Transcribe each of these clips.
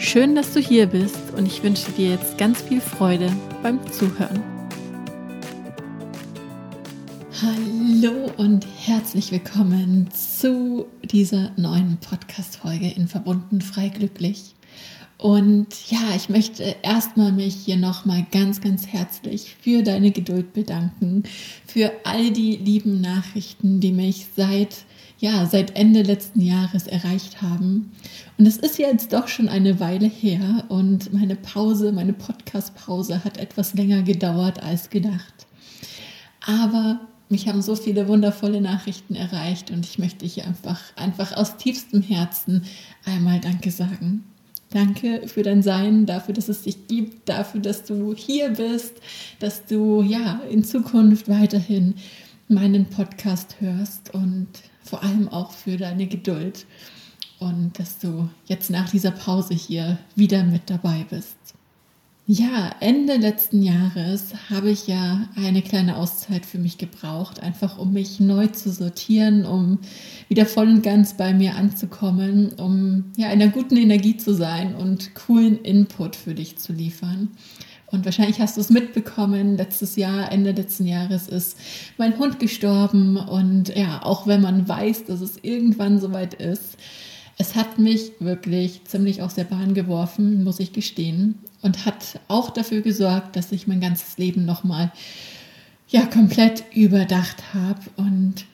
Schön, dass du hier bist und ich wünsche dir jetzt ganz viel Freude beim Zuhören. Hallo und herzlich willkommen zu dieser neuen Podcast-Folge in Verbunden frei glücklich. Und ja, ich möchte erstmal mich hier nochmal ganz, ganz herzlich für deine Geduld bedanken, für all die lieben Nachrichten, die mich seit ja, seit Ende letzten Jahres erreicht haben. Und es ist jetzt doch schon eine Weile her und meine Pause, meine Podcast-Pause hat etwas länger gedauert als gedacht. Aber mich haben so viele wundervolle Nachrichten erreicht und ich möchte hier einfach, einfach aus tiefstem Herzen einmal Danke sagen. Danke für dein Sein, dafür, dass es dich gibt, dafür, dass du hier bist, dass du ja in Zukunft weiterhin meinen Podcast hörst und vor allem auch für deine Geduld und dass du jetzt nach dieser Pause hier wieder mit dabei bist. Ja, Ende letzten Jahres habe ich ja eine kleine Auszeit für mich gebraucht, einfach um mich neu zu sortieren, um wieder voll und ganz bei mir anzukommen, um ja in einer guten Energie zu sein und coolen Input für dich zu liefern. Und wahrscheinlich hast du es mitbekommen, letztes Jahr, Ende letzten Jahres ist mein Hund gestorben. Und ja, auch wenn man weiß, dass es irgendwann soweit ist, es hat mich wirklich ziemlich aus der Bahn geworfen, muss ich gestehen. Und hat auch dafür gesorgt, dass ich mein ganzes Leben nochmal ja, komplett überdacht habe. Und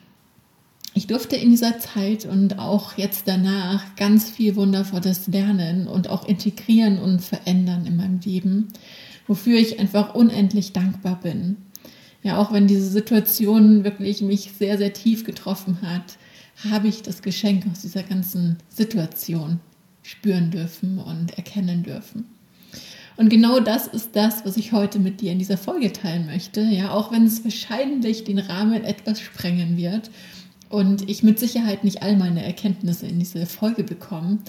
ich durfte in dieser Zeit und auch jetzt danach ganz viel Wundervolles lernen und auch integrieren und verändern in meinem Leben wofür ich einfach unendlich dankbar bin. Ja, auch wenn diese Situation wirklich mich sehr, sehr tief getroffen hat, habe ich das Geschenk aus dieser ganzen Situation spüren dürfen und erkennen dürfen. Und genau das ist das, was ich heute mit dir in dieser Folge teilen möchte. Ja, auch wenn es wahrscheinlich den Rahmen etwas sprengen wird und ich mit Sicherheit nicht all meine Erkenntnisse in diese Folge bekomme,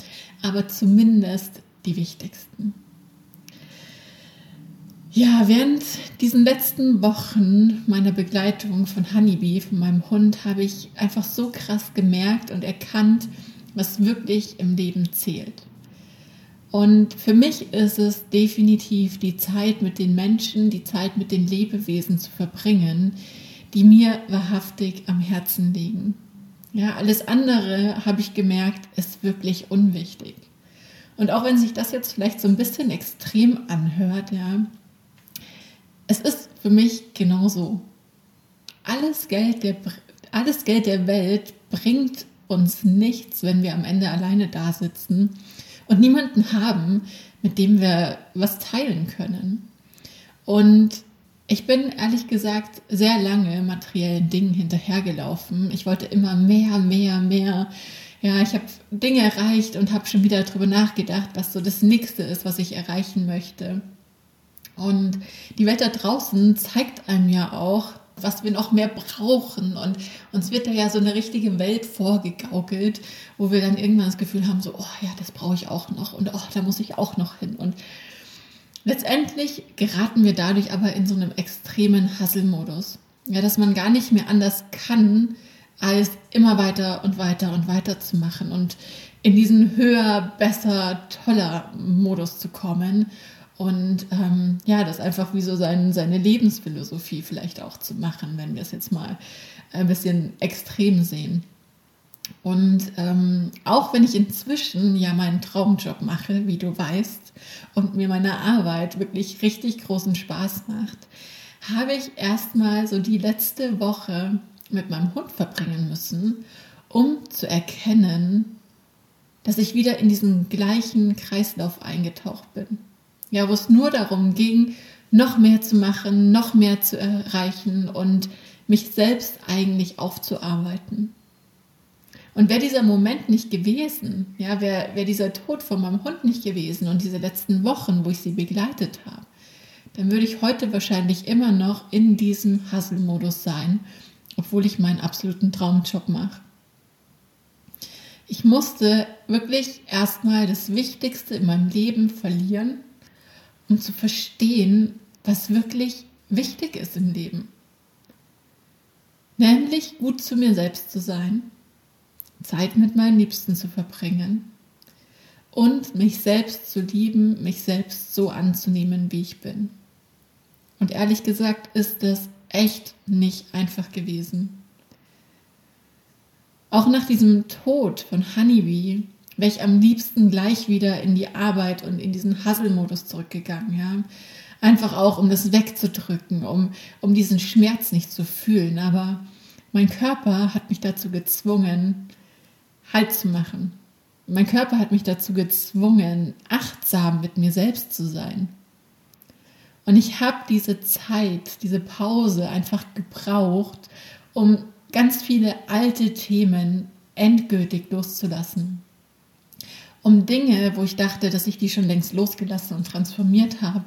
aber zumindest die wichtigsten. Ja, während diesen letzten Wochen meiner Begleitung von Honeybee, von meinem Hund, habe ich einfach so krass gemerkt und erkannt, was wirklich im Leben zählt. Und für mich ist es definitiv die Zeit mit den Menschen, die Zeit mit den Lebewesen zu verbringen, die mir wahrhaftig am Herzen liegen. Ja, alles andere habe ich gemerkt, ist wirklich unwichtig. Und auch wenn sich das jetzt vielleicht so ein bisschen extrem anhört, ja, es ist für mich genauso. Alles Geld, der, alles Geld der Welt bringt uns nichts, wenn wir am Ende alleine da sitzen und niemanden haben, mit dem wir was teilen können. Und ich bin ehrlich gesagt sehr lange materiellen Dingen hinterhergelaufen. Ich wollte immer mehr, mehr, mehr. Ja, ich habe Dinge erreicht und habe schon wieder darüber nachgedacht, was so das nächste ist, was ich erreichen möchte. Und die Welt da draußen zeigt einem ja auch, was wir noch mehr brauchen. Und uns wird da ja so eine richtige Welt vorgegaukelt, wo wir dann irgendwann das Gefühl haben, so, oh ja, das brauche ich auch noch und oh, da muss ich auch noch hin. Und letztendlich geraten wir dadurch aber in so einem extremen Hasselmodus. Ja, dass man gar nicht mehr anders kann, als immer weiter und weiter und weiter zu machen und in diesen höher, besser, toller Modus zu kommen und ähm, ja, das einfach wie so sein, seine Lebensphilosophie vielleicht auch zu machen, wenn wir es jetzt mal ein bisschen extrem sehen. Und ähm, auch wenn ich inzwischen ja meinen Traumjob mache, wie du weißt, und mir meine Arbeit wirklich richtig großen Spaß macht, habe ich erstmal so die letzte Woche mit meinem Hund verbringen müssen, um zu erkennen, dass ich wieder in diesen gleichen Kreislauf eingetaucht bin. Ja, wo es nur darum ging, noch mehr zu machen, noch mehr zu erreichen und mich selbst eigentlich aufzuarbeiten. Und wäre dieser Moment nicht gewesen, ja, wäre wär dieser Tod von meinem Hund nicht gewesen und diese letzten Wochen, wo ich sie begleitet habe, dann würde ich heute wahrscheinlich immer noch in diesem Hustle-Modus sein, obwohl ich meinen absoluten Traumjob mache. Ich musste wirklich erstmal das Wichtigste in meinem Leben verlieren, um zu verstehen, was wirklich wichtig ist im Leben. Nämlich gut zu mir selbst zu sein, Zeit mit meinen Liebsten zu verbringen und mich selbst zu lieben, mich selbst so anzunehmen, wie ich bin. Und ehrlich gesagt ist das echt nicht einfach gewesen. Auch nach diesem Tod von Honeybee wäre ich am liebsten gleich wieder in die Arbeit und in diesen Hustle-Modus zurückgegangen, ja. Einfach auch, um das wegzudrücken, um, um diesen Schmerz nicht zu fühlen. Aber mein Körper hat mich dazu gezwungen, Halt zu machen. Mein Körper hat mich dazu gezwungen, achtsam mit mir selbst zu sein. Und ich habe diese Zeit, diese Pause einfach gebraucht, um ganz viele alte Themen endgültig loszulassen. Um Dinge, wo ich dachte, dass ich die schon längst losgelassen und transformiert habe,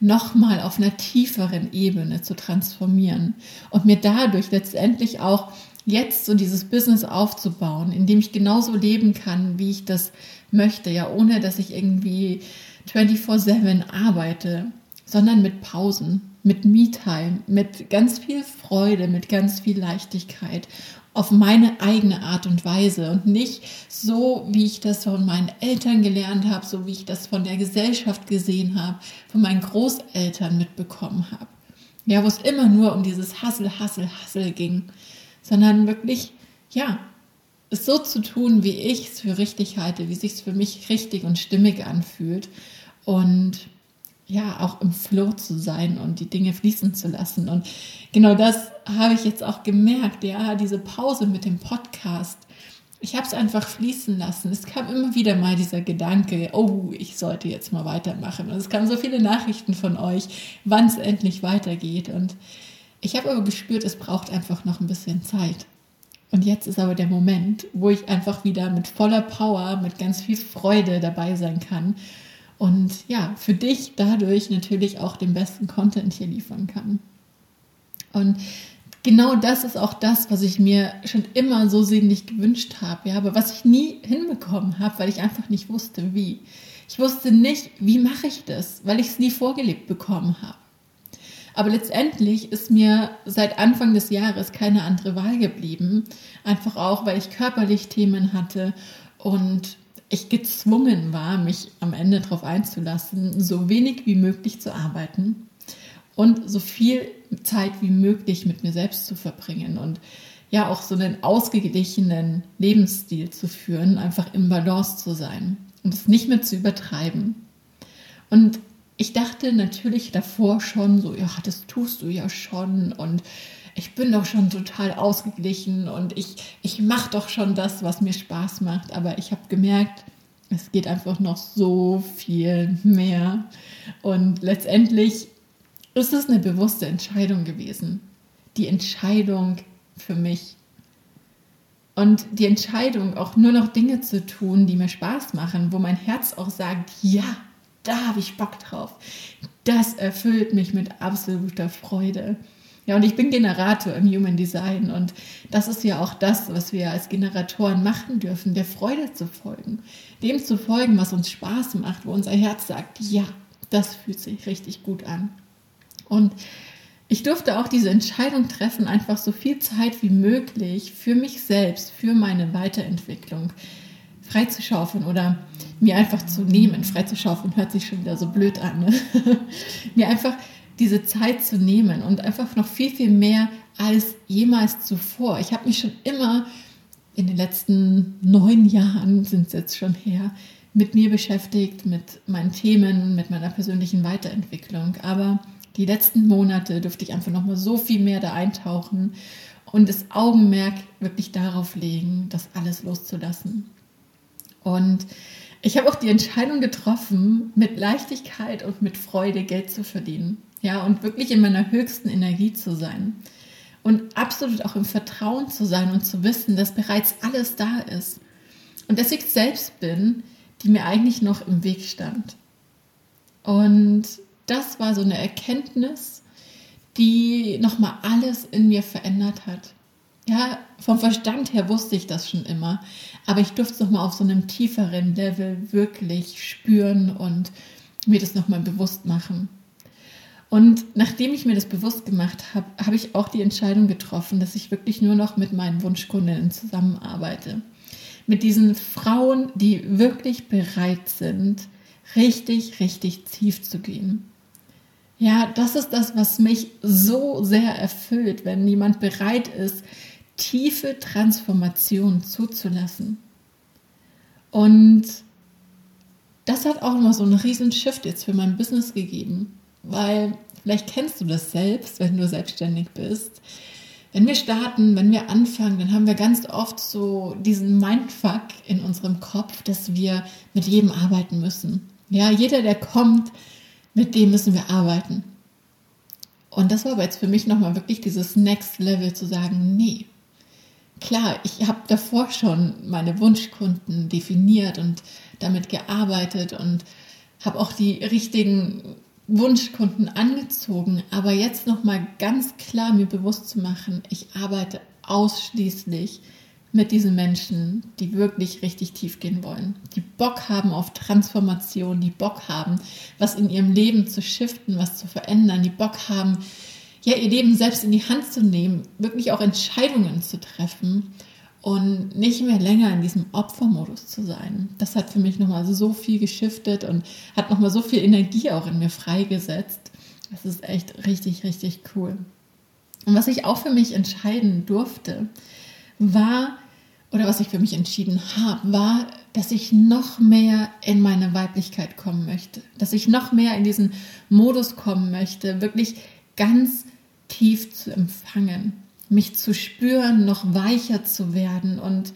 nochmal auf einer tieferen Ebene zu transformieren und mir dadurch letztendlich auch jetzt so dieses Business aufzubauen, in dem ich genauso leben kann, wie ich das möchte, ja, ohne dass ich irgendwie 24/7 arbeite, sondern mit Pausen, mit Me-Time, mit ganz viel Freude, mit ganz viel Leichtigkeit auf meine eigene Art und Weise und nicht so, wie ich das von meinen Eltern gelernt habe, so wie ich das von der Gesellschaft gesehen habe, von meinen Großeltern mitbekommen habe. Ja, wo es immer nur um dieses Hassel, Hassel, Hassel ging sondern wirklich, ja, es so zu tun, wie ich es für richtig halte, wie sich es für mich richtig und stimmig anfühlt und ja, auch im Flow zu sein und die Dinge fließen zu lassen. Und genau das habe ich jetzt auch gemerkt, ja, diese Pause mit dem Podcast. Ich habe es einfach fließen lassen. Es kam immer wieder mal dieser Gedanke, oh, ich sollte jetzt mal weitermachen. Und es kamen so viele Nachrichten von euch, wann es endlich weitergeht. Und ich habe aber gespürt, es braucht einfach noch ein bisschen Zeit. Und jetzt ist aber der Moment, wo ich einfach wieder mit voller Power, mit ganz viel Freude dabei sein kann und ja, für dich dadurch natürlich auch den besten Content hier liefern kann. Und genau das ist auch das, was ich mir schon immer so sehnlich gewünscht habe, ja, aber was ich nie hinbekommen habe, weil ich einfach nicht wusste, wie. Ich wusste nicht, wie mache ich das, weil ich es nie vorgelebt bekommen habe. Aber letztendlich ist mir seit Anfang des Jahres keine andere Wahl geblieben. Einfach auch, weil ich körperlich Themen hatte und ich gezwungen war, mich am Ende darauf einzulassen, so wenig wie möglich zu arbeiten und so viel Zeit wie möglich mit mir selbst zu verbringen und ja auch so einen ausgeglichenen Lebensstil zu führen, einfach im Balance zu sein und es nicht mehr zu übertreiben. Und ich dachte natürlich davor schon so, ja, das tust du ja schon und ich bin doch schon total ausgeglichen und ich, ich mache doch schon das, was mir Spaß macht. Aber ich habe gemerkt, es geht einfach noch so viel mehr. Und letztendlich ist es eine bewusste Entscheidung gewesen. Die Entscheidung für mich. Und die Entscheidung, auch nur noch Dinge zu tun, die mir Spaß machen, wo mein Herz auch sagt, ja, da habe ich Bock drauf. Das erfüllt mich mit absoluter Freude. Ja, und ich bin Generator im Human Design und das ist ja auch das, was wir als Generatoren machen dürfen, der Freude zu folgen. Dem zu folgen, was uns Spaß macht, wo unser Herz sagt, ja, das fühlt sich richtig gut an. Und ich durfte auch diese Entscheidung treffen, einfach so viel Zeit wie möglich für mich selbst, für meine Weiterentwicklung freizuschaufeln oder mir einfach zu nehmen. Freizuschaufeln hört sich schon wieder so blöd an. Ne? mir einfach diese Zeit zu nehmen und einfach noch viel, viel mehr als jemals zuvor. Ich habe mich schon immer in den letzten neun Jahren, sind es jetzt schon her, mit mir beschäftigt, mit meinen Themen, mit meiner persönlichen Weiterentwicklung. Aber die letzten Monate durfte ich einfach noch mal so viel mehr da eintauchen und das Augenmerk wirklich darauf legen, das alles loszulassen. Und ich habe auch die Entscheidung getroffen, mit Leichtigkeit und mit Freude Geld zu verdienen. Ja, und wirklich in meiner höchsten Energie zu sein. Und absolut auch im Vertrauen zu sein und zu wissen, dass bereits alles da ist. Und dass ich selbst bin, die mir eigentlich noch im Weg stand. Und das war so eine Erkenntnis, die nochmal alles in mir verändert hat. Ja, vom Verstand her wusste ich das schon immer, aber ich durfte es nochmal auf so einem tieferen Level wirklich spüren und mir das nochmal bewusst machen. Und nachdem ich mir das bewusst gemacht habe, habe ich auch die Entscheidung getroffen, dass ich wirklich nur noch mit meinen Wunschkundinnen zusammenarbeite. Mit diesen Frauen, die wirklich bereit sind, richtig, richtig tief zu gehen. Ja, das ist das, was mich so sehr erfüllt, wenn jemand bereit ist, tiefe Transformation zuzulassen. Und das hat auch immer so einen riesen Shift jetzt für mein Business gegeben, weil vielleicht kennst du das selbst, wenn du selbstständig bist. Wenn wir starten, wenn wir anfangen, dann haben wir ganz oft so diesen Mindfuck in unserem Kopf, dass wir mit jedem arbeiten müssen. Ja, jeder, der kommt, mit dem müssen wir arbeiten. Und das war aber jetzt für mich nochmal wirklich dieses Next Level zu sagen, nee, klar, ich habe davor schon meine Wunschkunden definiert und damit gearbeitet und habe auch die richtigen Wunschkunden angezogen, aber jetzt nochmal ganz klar mir bewusst zu machen, ich arbeite ausschließlich mit diesen Menschen, die wirklich richtig tief gehen wollen, die Bock haben auf Transformation, die Bock haben, was in ihrem Leben zu shiften, was zu verändern, die Bock haben, ja, ihr Leben selbst in die Hand zu nehmen, wirklich auch Entscheidungen zu treffen und nicht mehr länger in diesem Opfermodus zu sein. Das hat für mich nochmal so viel geschiftet und hat nochmal so viel Energie auch in mir freigesetzt. Das ist echt richtig, richtig cool. Und was ich auch für mich entscheiden durfte, war, oder was ich für mich entschieden habe, war, dass ich noch mehr in meine Weiblichkeit kommen möchte, dass ich noch mehr in diesen Modus kommen möchte, wirklich ganz tief zu empfangen, mich zu spüren, noch weicher zu werden und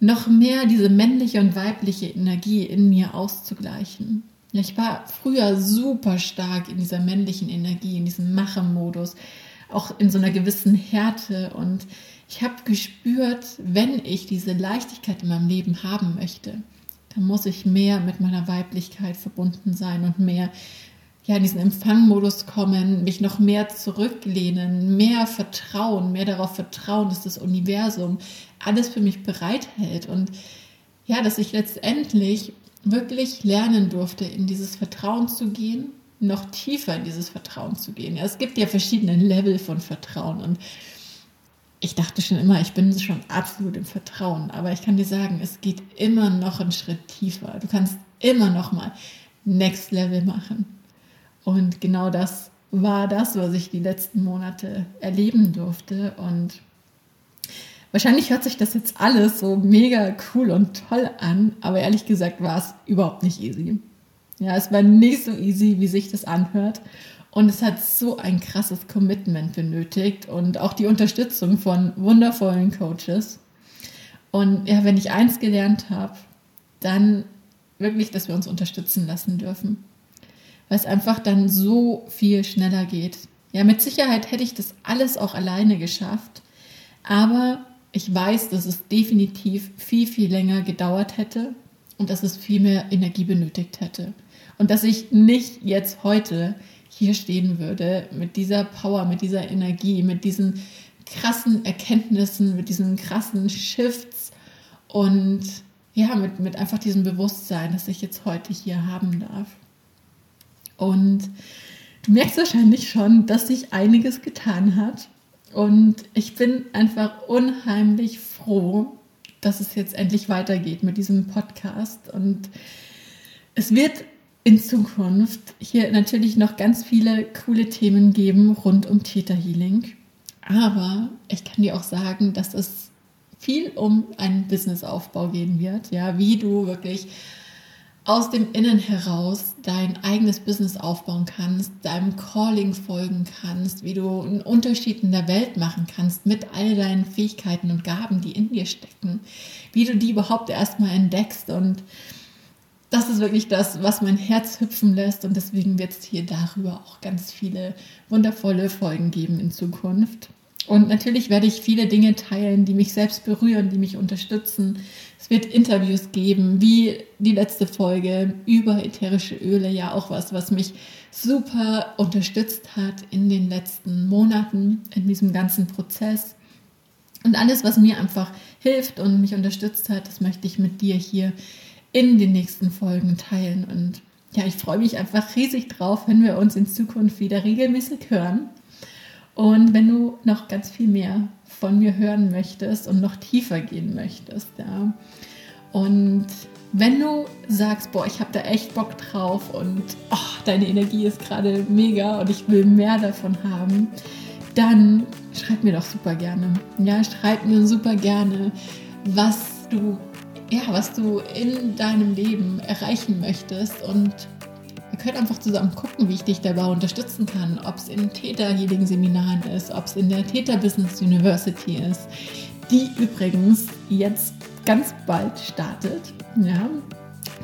noch mehr diese männliche und weibliche Energie in mir auszugleichen. Ich war früher super stark in dieser männlichen Energie, in diesem Machermodus, auch in so einer gewissen Härte und ich habe gespürt, wenn ich diese Leichtigkeit in meinem Leben haben möchte, dann muss ich mehr mit meiner Weiblichkeit verbunden sein und mehr ja, in diesen Empfangmodus kommen, mich noch mehr zurücklehnen, mehr vertrauen, mehr darauf vertrauen, dass das Universum alles für mich bereithält und ja, dass ich letztendlich wirklich lernen durfte, in dieses Vertrauen zu gehen, noch tiefer in dieses Vertrauen zu gehen. Ja, es gibt ja verschiedene Level von Vertrauen und ich dachte schon immer, ich bin schon absolut im Vertrauen, aber ich kann dir sagen, es geht immer noch einen Schritt tiefer. Du kannst immer noch mal Next Level machen. Und genau das war das, was ich die letzten Monate erleben durfte. Und wahrscheinlich hört sich das jetzt alles so mega cool und toll an, aber ehrlich gesagt war es überhaupt nicht easy. Ja, es war nicht so easy, wie sich das anhört. Und es hat so ein krasses Commitment benötigt und auch die Unterstützung von wundervollen Coaches. Und ja, wenn ich eins gelernt habe, dann wirklich, dass wir uns unterstützen lassen dürfen weil es einfach dann so viel schneller geht. Ja, mit Sicherheit hätte ich das alles auch alleine geschafft, aber ich weiß, dass es definitiv viel, viel länger gedauert hätte und dass es viel mehr Energie benötigt hätte. Und dass ich nicht jetzt heute hier stehen würde mit dieser Power, mit dieser Energie, mit diesen krassen Erkenntnissen, mit diesen krassen Shifts und ja, mit, mit einfach diesem Bewusstsein, das ich jetzt heute hier haben darf. Und du merkst wahrscheinlich schon, dass sich einiges getan hat. Und ich bin einfach unheimlich froh, dass es jetzt endlich weitergeht mit diesem Podcast. Und es wird in Zukunft hier natürlich noch ganz viele coole Themen geben rund um Theta Healing. Aber ich kann dir auch sagen, dass es viel um einen Businessaufbau gehen wird. Ja, wie du wirklich aus dem Innen heraus dein eigenes Business aufbauen kannst, deinem Calling folgen kannst, wie du einen Unterschied in der Welt machen kannst mit all deinen Fähigkeiten und Gaben, die in dir stecken, wie du die überhaupt erstmal entdeckst und das ist wirklich das, was mein Herz hüpfen lässt und deswegen wird es hier darüber auch ganz viele wundervolle Folgen geben in Zukunft. Und natürlich werde ich viele Dinge teilen, die mich selbst berühren, die mich unterstützen. Es wird Interviews geben, wie die letzte Folge über ätherische Öle, ja auch was, was mich super unterstützt hat in den letzten Monaten, in diesem ganzen Prozess. Und alles, was mir einfach hilft und mich unterstützt hat, das möchte ich mit dir hier in den nächsten Folgen teilen. Und ja, ich freue mich einfach riesig drauf, wenn wir uns in Zukunft wieder regelmäßig hören. Und wenn du noch ganz viel mehr von mir hören möchtest und noch tiefer gehen möchtest, ja. Und wenn du sagst, boah, ich habe da echt Bock drauf und oh, deine Energie ist gerade mega und ich will mehr davon haben, dann schreib mir doch super gerne. Ja, schreib mir super gerne, was du, ja, was du in deinem Leben erreichen möchtest und wir können einfach zusammen gucken, wie ich dich dabei unterstützen kann. Ob es in Theta Healing Seminaren ist, ob es in der Theta Business University ist, die übrigens jetzt ganz bald startet. Ja,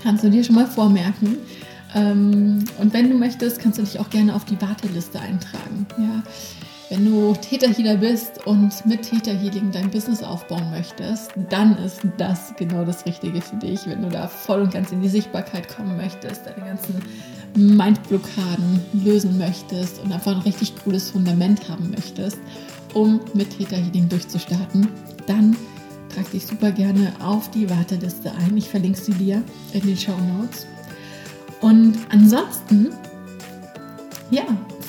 kannst du dir schon mal vormerken. Ähm, und wenn du möchtest, kannst du dich auch gerne auf die Warteliste eintragen. Ja, wenn du Theta Healer bist und mit Theta Healing dein Business aufbauen möchtest, dann ist das genau das Richtige für dich. Wenn du da voll und ganz in die Sichtbarkeit kommen möchtest, deine ganzen Mindblockaden lösen möchtest und einfach ein richtig cooles Fundament haben möchtest, um mit Theta Healing durchzustarten, dann trag dich super gerne auf die Warteliste ein. Ich verlinke sie dir in den Show Notes. Und ansonsten, ja,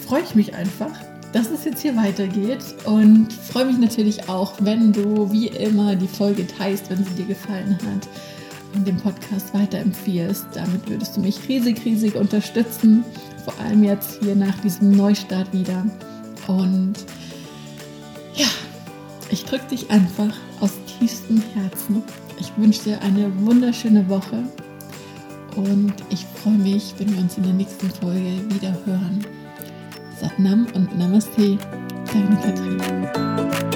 freue ich mich einfach, dass es jetzt hier weitergeht und freue mich natürlich auch, wenn du wie immer die Folge teilst, wenn sie dir gefallen hat den Podcast weiterempfiehlst. Damit würdest du mich riesig, riesig unterstützen, vor allem jetzt hier nach diesem Neustart wieder. Und ja, ich drücke dich einfach aus tiefstem Herzen. Ich wünsche dir eine wunderschöne Woche und ich freue mich, wenn wir uns in der nächsten Folge wieder hören. Satnam und Namaste, deine Katrin.